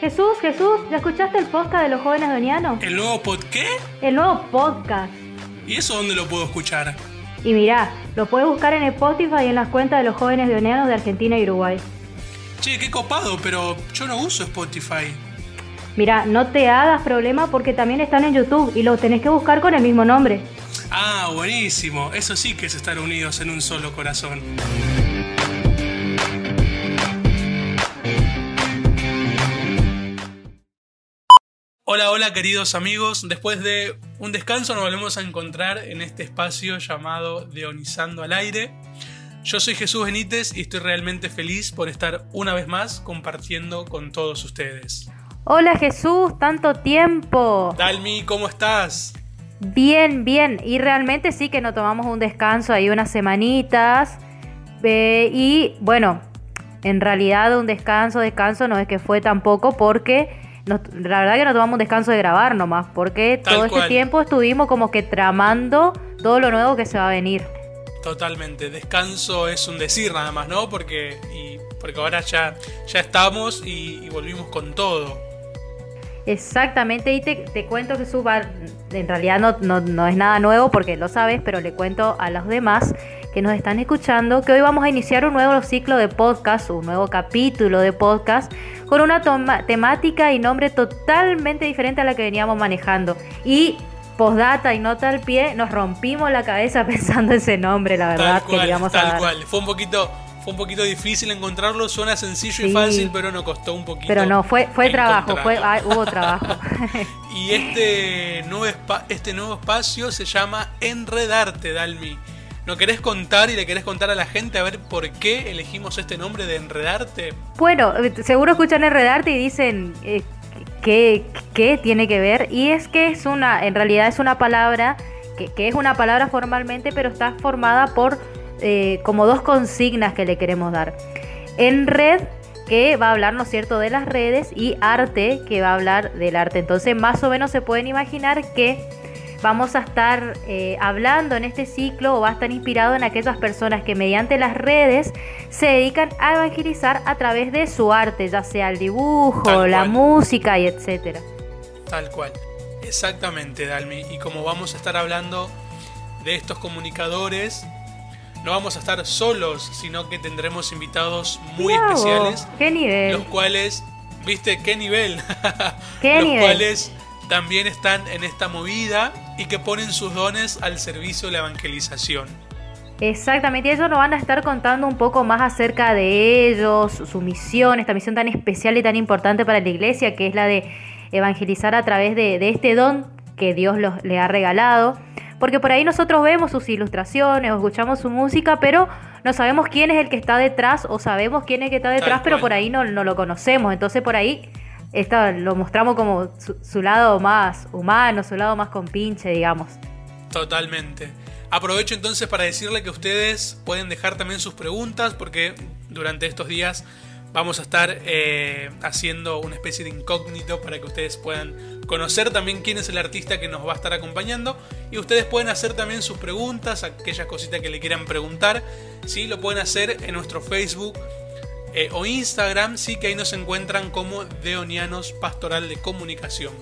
Jesús, Jesús, ¿ya escuchaste el podcast de los jóvenes donianos? ¿El nuevo pod qué? El nuevo podcast. ¿Y eso dónde lo puedo escuchar? Y mirá, lo puedes buscar en Spotify y en las cuentas de los jóvenes donianos de Argentina y Uruguay. Che, qué copado, pero yo no uso Spotify. Mirá, no te hagas problema porque también están en YouTube y los tenés que buscar con el mismo nombre. Ah, buenísimo. Eso sí que es estar unidos en un solo corazón. Hola, hola queridos amigos. Después de un descanso nos volvemos a encontrar en este espacio llamado Deonizando al Aire. Yo soy Jesús Benítez y estoy realmente feliz por estar una vez más compartiendo con todos ustedes. Hola Jesús, tanto tiempo. Dalmi, ¿cómo estás? Bien, bien. Y realmente sí que nos tomamos un descanso ahí unas semanitas. Eh, y bueno, en realidad un descanso, descanso no es que fue tampoco porque la verdad que no tomamos un descanso de grabar nomás, porque todo este tiempo estuvimos como que tramando todo lo nuevo que se va a venir. Totalmente, descanso es un decir nada más, ¿no? Porque, y, porque ahora ya, ya estamos y, volvimos con todo. Exactamente, y te, te cuento que suba, en realidad no, no, no, es nada nuevo porque lo sabes, pero le cuento a los demás que nos están escuchando que hoy vamos a iniciar un nuevo ciclo de podcast, un nuevo capítulo de podcast con una temática y nombre totalmente diferente a la que veníamos manejando. Y postdata y nota al pie, nos rompimos la cabeza pensando ese nombre, la verdad. Tal cual, tal cual. Fue un poquito fue un poquito difícil encontrarlo, suena sencillo y fácil, pero nos costó un poquito. Pero no, fue, fue trabajo, fue, hubo trabajo. y este nuevo, este nuevo espacio se llama Enredarte, Dalmi. ¿No querés contar y le querés contar a la gente a ver por qué elegimos este nombre de Enredarte? Bueno, seguro escuchan Enredarte y dicen eh, ¿qué, qué tiene que ver. Y es que es una, en realidad es una palabra, que, que es una palabra formalmente, pero está formada por eh, como dos consignas que le queremos dar. En red que va a hablar, ¿no es cierto?, de las redes y arte, que va a hablar del arte. Entonces, más o menos se pueden imaginar que vamos a estar eh, hablando en este ciclo o va a estar inspirado en aquellas personas que mediante las redes se dedican a evangelizar a través de su arte, ya sea el dibujo, la música y etcétera. Tal cual. Exactamente, Dalmi. Y como vamos a estar hablando de estos comunicadores, no vamos a estar solos, sino que tendremos invitados muy especiales. ¿Qué nivel? Los cuales, ¿viste qué nivel? ¿Qué los cuales también están en esta movida y que ponen sus dones al servicio de la evangelización. Exactamente, ellos nos van a estar contando un poco más acerca de ellos, su misión, esta misión tan especial y tan importante para la iglesia, que es la de evangelizar a través de, este don que Dios los, le ha regalado. Porque por ahí nosotros vemos sus ilustraciones o escuchamos su música, pero no sabemos quién es el que está detrás o sabemos quién es el que está detrás, pero por ahí no, no lo conocemos. Entonces por ahí esta, lo mostramos como su, lado más humano, su lado más compinche, digamos. Totalmente. Aprovecho entonces para decirle que ustedes pueden dejar también sus preguntas porque durante estos días vamos a estar eh, haciendo una especie de incógnito para que ustedes puedan conocer también quién es el artista que nos va a estar acompañando y ustedes pueden hacer también sus preguntas, aquellas cositas que le quieran preguntar, ¿sí? lo pueden hacer en nuestro Facebook eh, o Instagram, sí que ahí nos encuentran como Deonianos Pastoral de Comunicación.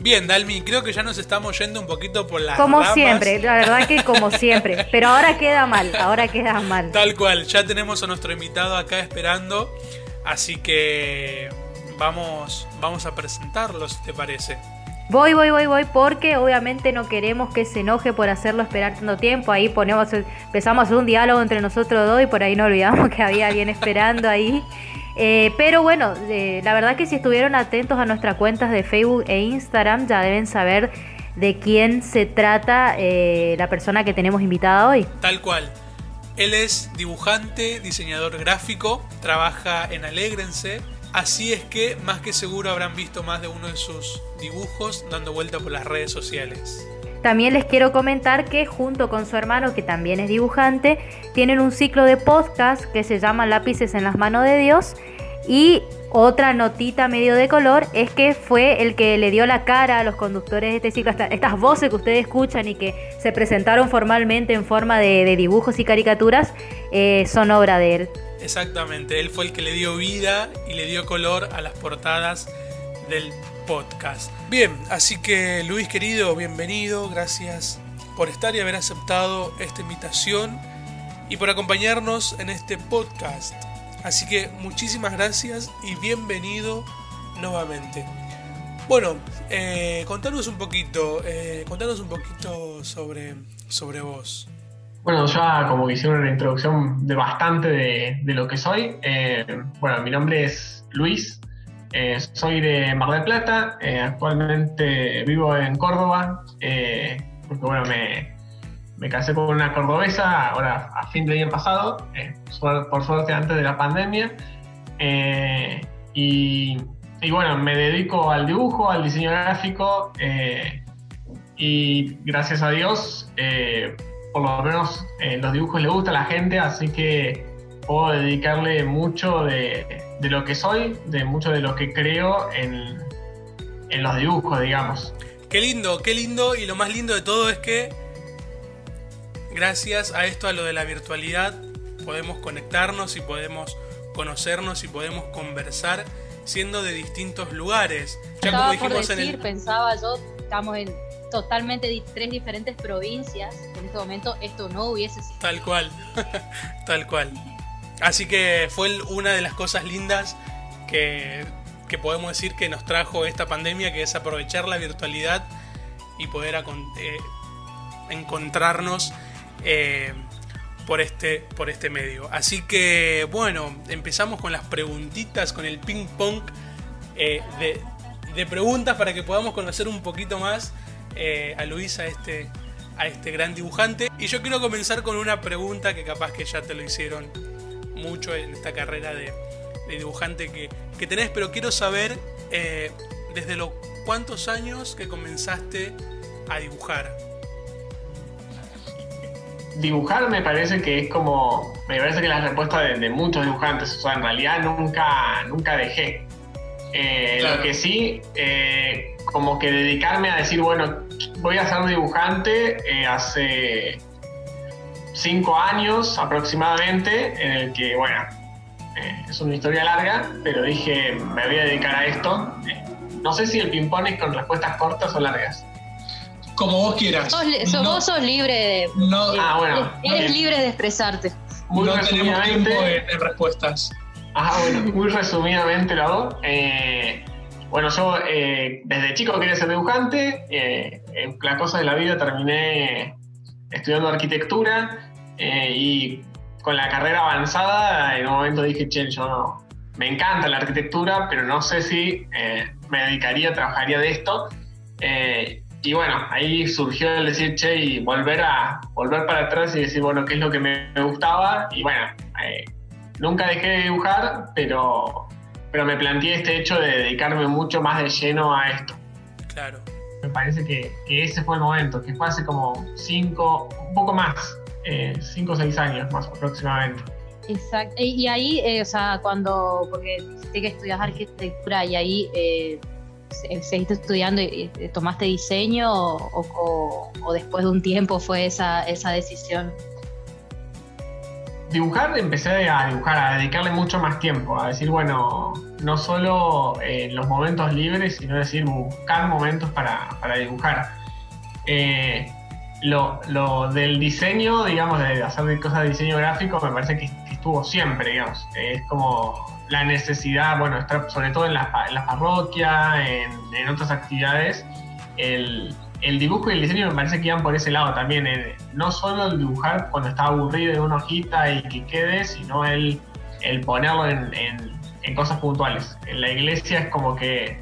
Bien, Dalmi, creo que ya nos estamos yendo un poquito por la. Como siempre, la verdad que como siempre. Pero ahora queda mal, ahora queda mal. Tal cual, ya tenemos a nuestro invitado acá esperando. Así que vamos, vamos a presentarlo, si te parece. Voy, voy, voy, voy, porque obviamente no queremos que se enoje por hacerlo esperar tanto tiempo. Ahí ponemos, empezamos a hacer un diálogo entre nosotros dos y por ahí no olvidamos que había alguien esperando ahí. Eh, pero bueno, eh, la verdad que si estuvieron atentos a nuestras cuentas de Facebook e Instagram ya deben saber de quién se trata eh, la persona que tenemos invitada hoy. Tal cual. Él es dibujante, diseñador gráfico, trabaja en Alégrense, Así es que más que seguro habrán visto más de uno de sus dibujos dando vuelta por las redes sociales. También les quiero comentar que junto con su hermano, que también es dibujante, tienen un ciclo de podcast que se llama Lápices en las manos de Dios. Y otra notita medio de color es que fue el que le dio la cara a los conductores de este ciclo. Estas voces que ustedes escuchan y que se presentaron formalmente en forma de, dibujos y caricaturas eh, son obra de él. Exactamente, él fue el que le dio vida y le dio color a las portadas del podcast. Bien, así que Luis querido, bienvenido, gracias por estar y haber aceptado esta invitación y por acompañarnos en este podcast. Así que muchísimas gracias y bienvenido nuevamente. Bueno, eh, contanos un poquito, eh, contanos un poquito sobre, sobre vos. Bueno, ya como que hicieron una introducción de bastante de, lo que soy. Eh, bueno, mi nombre es Luis, eh, soy de Mar del Plata, actualmente vivo en Córdoba, porque bueno, me, me casé con una cordobesa, ahora a fin del año pasado, eh, por suerte antes de la pandemia. Eh, y, bueno, me dedico al dibujo, al diseño gráfico eh, y gracias a Dios, por lo menos los dibujos le gusta a la gente, así que puedo dedicarle mucho de, de, lo que soy, de mucho de lo que creo en, en los dibujos, digamos. Qué lindo, qué lindo y lo más lindo de todo es que gracias a esto, a lo de la virtualidad, podemos conectarnos y podemos conocernos y podemos conversar siendo de distintos lugares. Ya como dijimos en el... pensaba yo, estamos en totalmente tres diferentes provincias. En este momento esto no hubiese sido. Tal cual, tal cual. Así que fue una de las cosas lindas que, que podemos decir que nos trajo esta pandemia, que es aprovechar la virtualidad y poder eh, encontrarnos eh, por, este, por este medio. Así que bueno, empezamos con las preguntitas, con el ping pong eh, de, preguntas para que podamos conocer un poquito más eh, a Luis, a este, a este gran dibujante. Y yo quiero comenzar con una pregunta que capaz que ya te lo hicieron mucho en esta carrera de, dibujante que, que, tenés, pero quiero saber desde los cuántos años que comenzaste a dibujar dibujar me parece que es como, me parece que es la respuesta de, muchos dibujantes, o sea, en realidad nunca, nunca dejé. Eh, lo que sí, eh, como que dedicarme a decir, bueno, voy a ser dibujante eh, hace cinco años aproximadamente, en el que, bueno, es una historia larga, pero dije, me voy a dedicar a esto. no sé si el ping-pong es con respuestas cortas o largas como vos quieras. vos sos libre de. ah, bueno. Eres libre de expresarte. Muy no tenemos tiempo en, respuestas. Ah, bueno, muy resumidamente lo hago. Eh, bueno, yo eh, desde chico quería ser dibujante. Eh, en la cosa de la vida terminé estudiando arquitectura y con la carrera avanzada en un momento dije, che, yo no, me encanta la arquitectura, pero no sé si me dedicaría, trabajaría de esto y bueno, ahí surgió el decir, che, y volver a volver para atrás y decir, bueno, qué es lo que me, gustaba. Y bueno, eh, nunca dejé de dibujar, pero, pero me planteé este hecho de dedicarme mucho más de lleno a esto. Claro. Me parece que, ese fue el momento, que fue hace como cinco, un poco más, eh, cinco o seis años más aproximadamente. Exacto. Y, ahí, eh, o sea, cuando, porque sé que estudias arquitectura y ahí eh, seguiste estudiando y tomaste diseño o, después de un tiempo fue esa, esa decisión? Dibujar, empecé a dibujar, a dedicarle mucho más tiempo, a decir, bueno, no solo en eh, los momentos libres, sino decir, buscar momentos para, dibujar. Eh, lo, del diseño, digamos, de hacer cosas de diseño gráfico, me parece que, estuvo siempre, digamos. es como la necesidad, bueno, sobre todo en la, en la parroquia, en, otras actividades, el, dibujo y el diseño me parece que iban por ese lado también. Eh, no solo el dibujar cuando está aburrido en una hojita y que quede, sino el, el ponerlo en, cosas puntuales. En la iglesia es como que,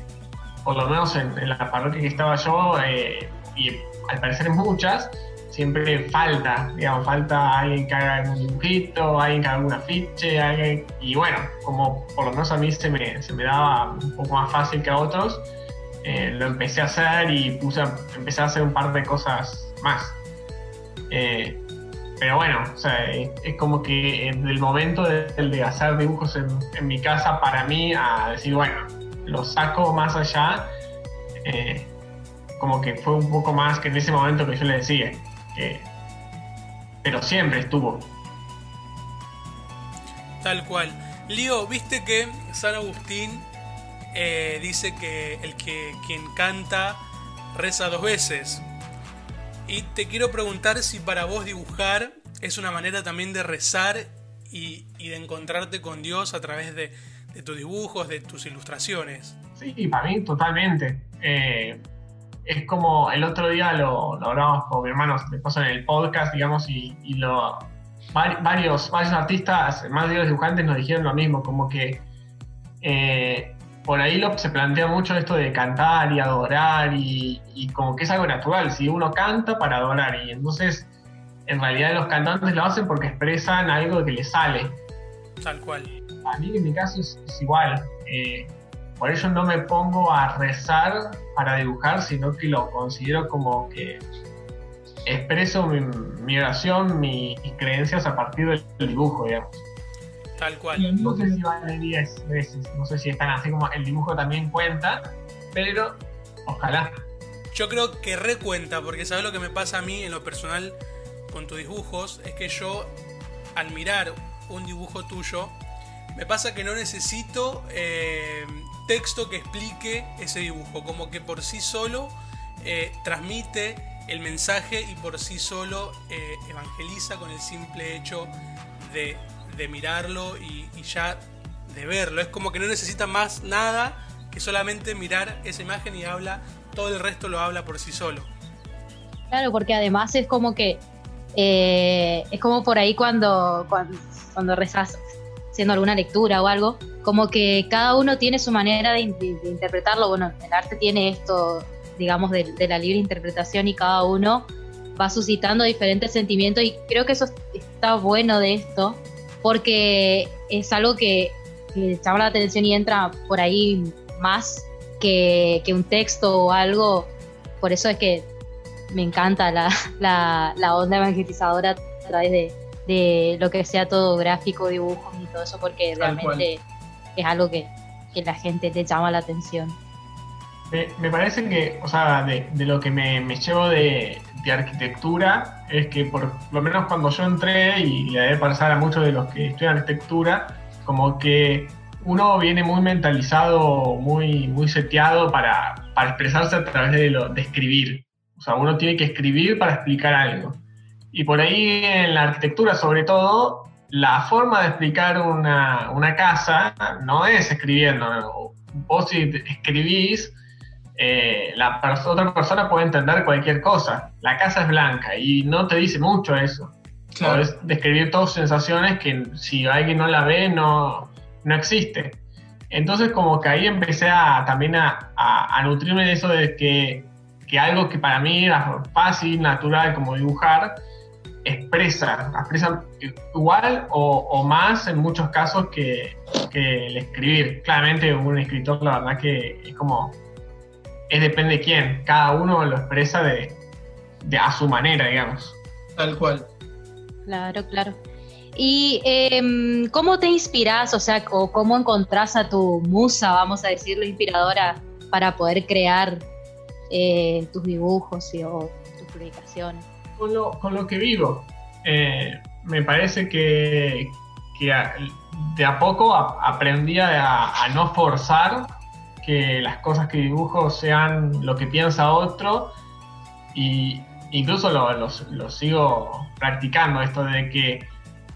por lo menos en, la parroquia que estaba yo, eh, y al parecer en muchas, siempre falta, digamos, falta alguien que haga un dibujito, alguien que haga un afiche, alguien, y bueno, como por lo menos a mí se me, se me daba un poco más fácil que a otros, eh, lo empecé a hacer y puse, empecé a hacer un par de cosas más. Eh, pero bueno, o sea, es, como que en el momento de, de hacer dibujos en, en, mi casa, para mí, a decir, bueno, lo saco más allá, eh, como que fue un poco más que en ese momento que yo le decía, pero siempre estuvo. Tal cual. Lío, viste que San Agustín eh, dice que el que quien canta reza dos veces. Y te quiero preguntar si para vos dibujar es una manera también de rezar y, de encontrarte con Dios a través de, tus dibujos, de tus ilustraciones. Sí, para mí totalmente. Eh, es como el otro día lo, lo hablamos con mi hermano después en el podcast, digamos, y, lo, varios, varios artistas, más de los dibujantes, nos dijeron lo mismo, como que eh, por ahí lo, se plantea mucho esto de cantar y adorar y, como que es algo natural, si uno canta para adorar y entonces en realidad los cantantes lo hacen porque expresan algo que les sale. Tal cual. A mí en mi caso es, igual. Eh, por ello no me pongo a rezar para dibujar, sino que lo considero como que expreso mi, oración, mis creencias a partir del dibujo, digamos. Tal cual. No sé si vale 10 veces, no sé si están así como el dibujo también cuenta, pero ojalá. Yo creo que recuenta, porque sabes lo que me pasa a mí en lo personal con tus dibujos, es que yo al mirar un dibujo tuyo, me pasa que no necesito eh, texto que explique ese dibujo, como que por sí solo eh, transmite el mensaje y por sí solo eh, evangeliza con el simple hecho de mirarlo y, ya de verlo. Es como que no necesita más nada que solamente mirar esa imagen y habla, todo el resto lo habla por sí solo. Claro, porque además es como que es como por ahí cuando, cuando, rezas haciendo alguna lectura o algo, como que cada uno tiene su manera de, interpretarlo. Bueno, el arte tiene esto, digamos, de, la libre interpretación y cada uno va suscitando diferentes sentimientos y creo que eso está bueno de esto, porque es algo que, llama la atención y entra por ahí más que, un texto o algo. Por eso es que me encanta la, onda evangelizadora a través de, lo que sea todo gráfico, dibujos y todo eso, porque realmente es algo que, la gente te llama la atención. Me, parece que, o sea, de, lo que me, me llevo de, de arquitectura es que por lo menos cuando yo entré y le debe pasar a muchos de los que estudian arquitectura, como que uno viene muy mentalizado, muy, muy seteado para, para expresarse a través de, lo, de escribir. O sea, uno tiene que escribir para explicar algo. Y por ahí en la arquitectura, sobre todo, la forma de explicar una, una casa no es escribiendo. Vos si escribís, eh, la otra persona puede entender cualquier cosa. La casa es blanca y no te dice mucho eso. Puedes describir todas sensaciones que si alguien no la ve no, no existe. Entonces como que ahí empecé a, también a, a, nutrirme de eso de que, que, algo que para mí era fácil, natural, como dibujar, expresa, expresa igual o, o más en muchos casos que, que el escribir. Claramente un escritor la verdad que es como es depende de quién. Cada uno lo expresa de, a su manera, digamos. Tal cual. Claro, claro. ¿Y em, cómo te inspiras, o sea, o cómo encontrás a tu musa, vamos a decirlo, inspiradora, para poder crear eh, tus dibujos y, o tus publicaciones? Con lo, lo que vivo. Eh, me parece que, de a poco aprendí a, no forzar que las cosas que dibujo sean lo que piensa otro y incluso lo, sigo practicando esto de que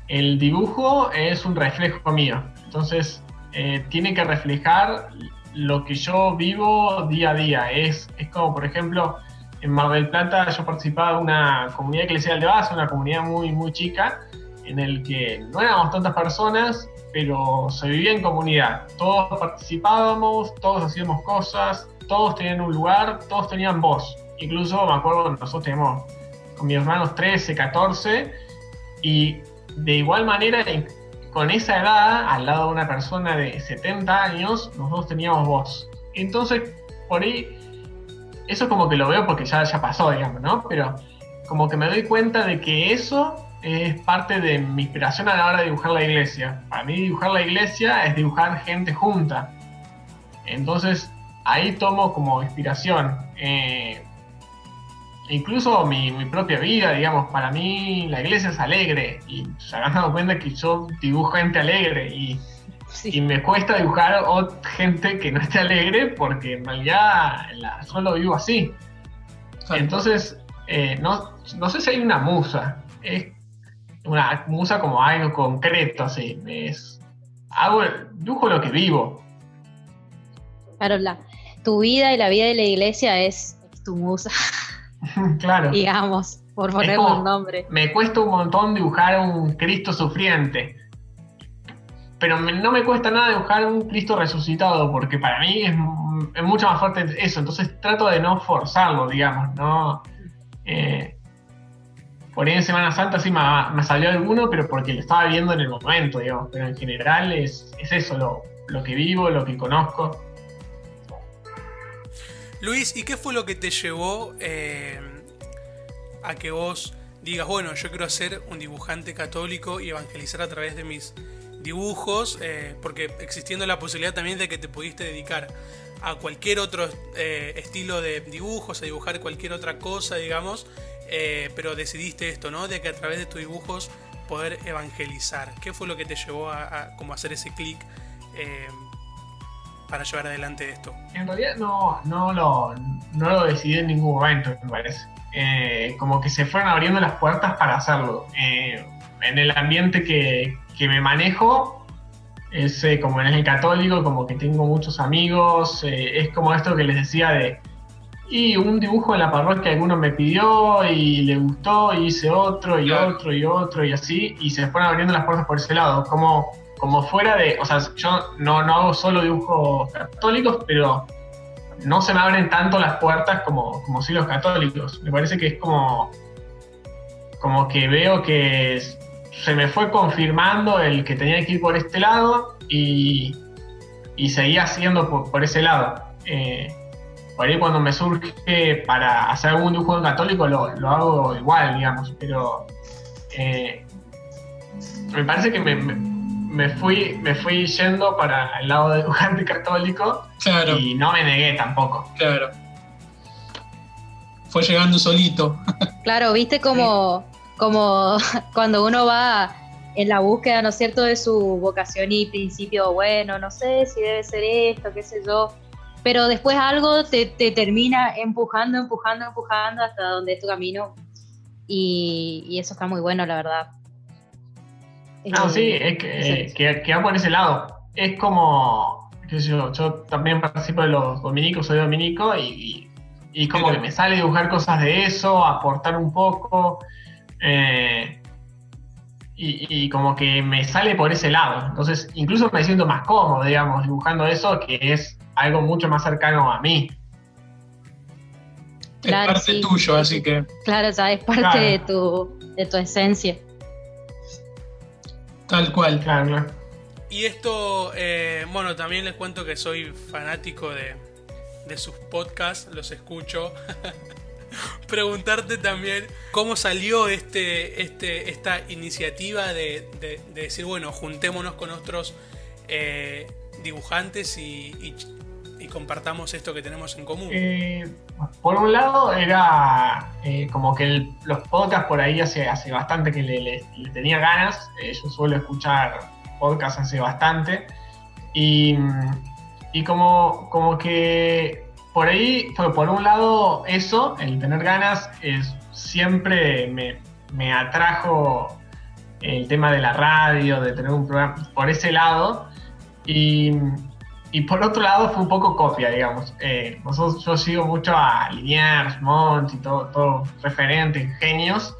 el dibujo es un reflejo mío entonces eh, tiene que reflejar lo que yo vivo día a día es, es como por ejemplo en Mar del Plata yo participaba de una comunidad eclesial de base una comunidad muy muy chica en el que no éramos tantas personas pero se vivía en comunidad. Todos participábamos, todos hacíamos cosas, todos tenían un lugar, todos tenían voz. Incluso me acuerdo, nosotros teníamos con mis hermanos 13, 14, y de igual manera, con esa edad, al lado de una persona de 70 años, nosotros teníamos voz. Entonces, por ahí, eso como que lo veo porque ya, ya pasó, digamos, ¿no? Pero como que me doy cuenta de que eso es parte de mi inspiración a la hora de dibujar la iglesia. Para mí dibujar la iglesia es dibujar gente junta. Entonces ahí tomo como inspiración. Eh, incluso mi, propia vida, digamos, para mí la iglesia es alegre y se han dado cuenta que yo dibujo gente alegre y, me cuesta dibujar gente que no esté alegre porque en realidad la, solo vivo así. Entonces, eh, no, no sé si hay una musa, es una musa como algo concreto, así, es, hago, dibujo lo que vivo. Claro, la, tu vida y la vida de la iglesia es, tu musa. claro. Digamos, por ponerle un nombre. Me cuesta un montón dibujar un Cristo sufriente. Pero no me cuesta nada dibujar un Cristo resucitado, porque para mí es, mucho más fuerte eso. Entonces trato de no forzarlo, digamos. Eh, por ahí en Semana Santa sí me, salió alguno, pero porque lo estaba viendo en el momento, digamos. Pero en general es, eso, lo, lo que vivo, lo que conozco. Luis, ¿y qué fue lo que te llevó eh, a que vos digas, bueno, yo quiero ser un dibujante católico y evangelizar a través de mis dibujos? Eh, porque existiendo la posibilidad también de que te pudiste dedicar a cualquier otro eh, estilo de dibujos, a dibujar cualquier otra cosa, digamos, pero decidiste esto, ¿no? De que a través de tus dibujos poder evangelizar. ¿Qué fue lo que te llevó a, como hacer ese clic? para llevar adelante esto? En realidad no, no, lo, no lo decidí en ningún momento, me parece. Eh, como que se fueron abriendo las puertas para hacerlo. Eh, en el ambiente que, que me manejo, es eh, como en el católico, como que tengo muchos amigos, es como esto que les decía de, y un dibujo en la parroquia alguno me pidió y le gustó, y hice otro y otro y otro y así, y se fueron abriendo las puertas por ese lado, como como fuera de, o sea, yo no, no hago solo dibujos católicos, pero no se me abren tanto las puertas como, como si los católicos. Me parece que es como, como que veo que se me fue confirmando el que tenía que ir por este lado y, y seguía haciendo por, ese lado. Eh, por ahí cuando me surge para hacer algún dibujo católico lo, lo hago igual, digamos, pero eh, me parece que me me fui, me fui yendo para el lado de dibujante católico y no me negué tampoco. Claro. Fue llegando solito. Claro, viste como, como cuando uno va en la búsqueda, ¿no es cierto?, de su vocación y principio, bueno, no sé si debe ser esto, qué sé yo, pero después algo te, te termina empujando, empujando, empujando hasta donde es tu camino y, y eso está muy bueno, la verdad. Ah, sí, es que, que, va por ese lado. Es como, qué sé yo, yo también participo de los dominicos, soy dominico y, y como que me sale dibujar cosas de eso, aportar un poco. Eh, y, como que me sale por ese lado. Entonces, incluso me siento más cómodo, digamos, dibujando eso, que es algo mucho más cercano a mí. es parte tuyo, así que. Claro, sea, es parte de, tu, de tu esencia. Tal cual. Claro, Y esto, eh, bueno, también les cuento que soy fanático de, sus podcasts, los escucho. Preguntarte también cómo salió este, este, esta iniciativa de, decir, bueno, juntémonos con otros eh, dibujantes y, compartamos esto que tenemos en común. Eh, por un lado era eh, como que los podcasts por ahí hace, hace bastante que le, tenía ganas, yo suelo escuchar podcasts hace bastante y, como, como que por ahí fue por un lado eso, el tener ganas, es, siempre me, me atrajo el tema de la radio, de tener un programa por ese lado y y por otro lado fue un poco copia, digamos. Eh, yo sigo mucho a Liniers, Mont y todo, todo referentes, genios.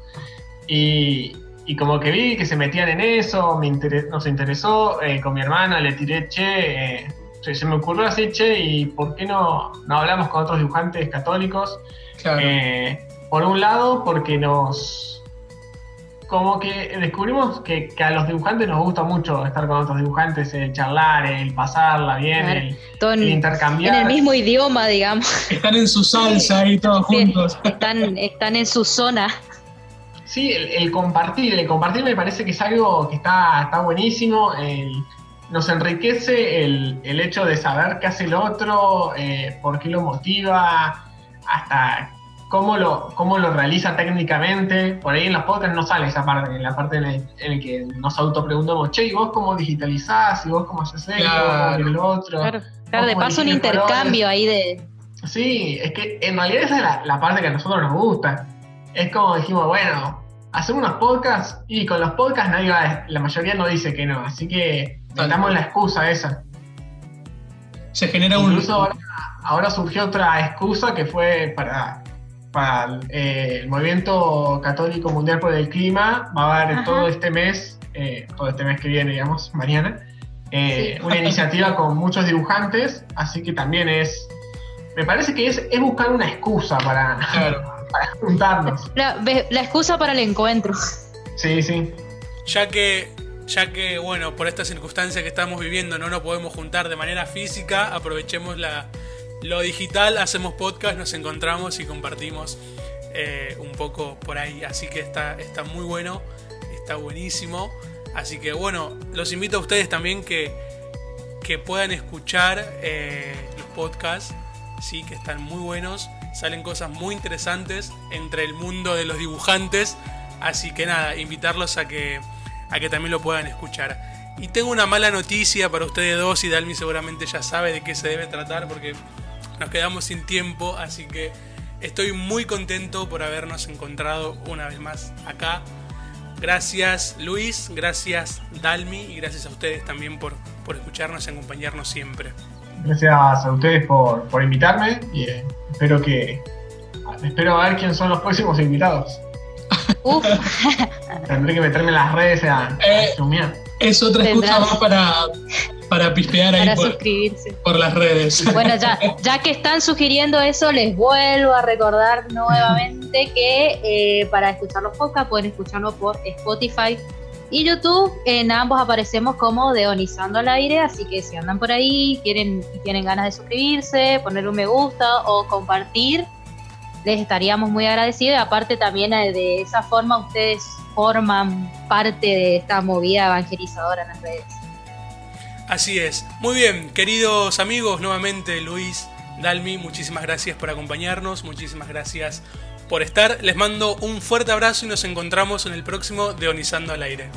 Y, y, como que vi que se metían en eso, me nos interesó. Eh, con mi hermana le tiré, che, eh, se, me ocurrió así, che, ¿y por qué no, no hablamos con otros dibujantes católicos? por un lado, porque nos, como que descubrimos que, a los dibujantes nos gusta mucho estar con otros dibujantes, el charlar, el pasarla bien, el, intercambiar. En el mismo idioma, digamos. Están en su salsa y todos juntos. Están, están en su zona. Sí, el, compartir, el compartir me parece que es algo que está, está buenísimo. Nos enriquece el, hecho de saber qué hace el otro, eh, por qué lo motiva, hasta cómo lo, cómo lo realiza técnicamente. Por ahí en los podcasts no sale esa parte, en la parte en la que nos autopreguntamos, che, ¿y vos cómo digitalizás? ¿Y vos cómo haces esto? Claro. ¿Y otro? Claro, de paso un intercambio ahí de... Sí, es que en realidad esa es la, parte que a nosotros nos gusta. Es como dijimos, bueno, hacemos unos podcasts y con los podcasts nadie va, la mayoría no dice que no, así que damos la excusa esa. Se genera un... Incluso ahora surgió otra excusa que fue para para eh, el movimiento católico mundial por el clima. Va a haber todo este mes, eh, todo este mes que viene, digamos, mañana, eh, una iniciativa con muchos dibujantes, así que también es, me parece que es, es buscar una excusa para, para juntarnos. La, la excusa para el encuentro. Sí, sí. Ya que ya que, bueno, por esta circunstancia que estamos viviendo no nos podemos juntar de manera física, aprovechemos la, lo digital, hacemos podcast, nos encontramos y compartimos eh, un poco por ahí. Así que está, está muy bueno, está buenísimo. Así que bueno, los invito a ustedes también que, que puedan escuchar eh, los podcasts, sí, que están muy buenos. Salen cosas muy interesantes entre el mundo de los dibujantes. Así que nada, invitarlos a que, a que también lo puedan escuchar. Y tengo una mala noticia para ustedes dos y Dalmi seguramente ya sabe de qué se debe tratar porque nos quedamos sin tiempo, así que estoy muy contento por habernos encontrado una vez más acá. Gracias Luis, gracias Dalmi y gracias a ustedes también por, por escucharnos y acompañarnos siempre. Gracias a ustedes por, invitarme y eh, espero que espero a ver quién son los próximos invitados. Tendré que meterme en las redes a, eh, Es otra excusa más para, para pispear ahí por, las redes. Bueno, ya, ya que están sugiriendo eso, les vuelvo a recordar nuevamente que eh, para escuchar los podcasts pueden escucharlo por Spotify y YouTube. En ambos aparecemos como Deonizando al aire, así que si andan por ahí, quieren y tienen ganas de suscribirse, poner un me gusta o compartir, les estaríamos muy agradecidos. Y aparte también eh, de esa forma ustedes forman parte de esta movida evangelizadora en las redes. Así es. Muy bien, queridos amigos, nuevamente Luis, Dalmi, muchísimas gracias por acompañarnos, muchísimas gracias por estar. Les mando un fuerte abrazo y nos encontramos en el próximo Deonizando al aire.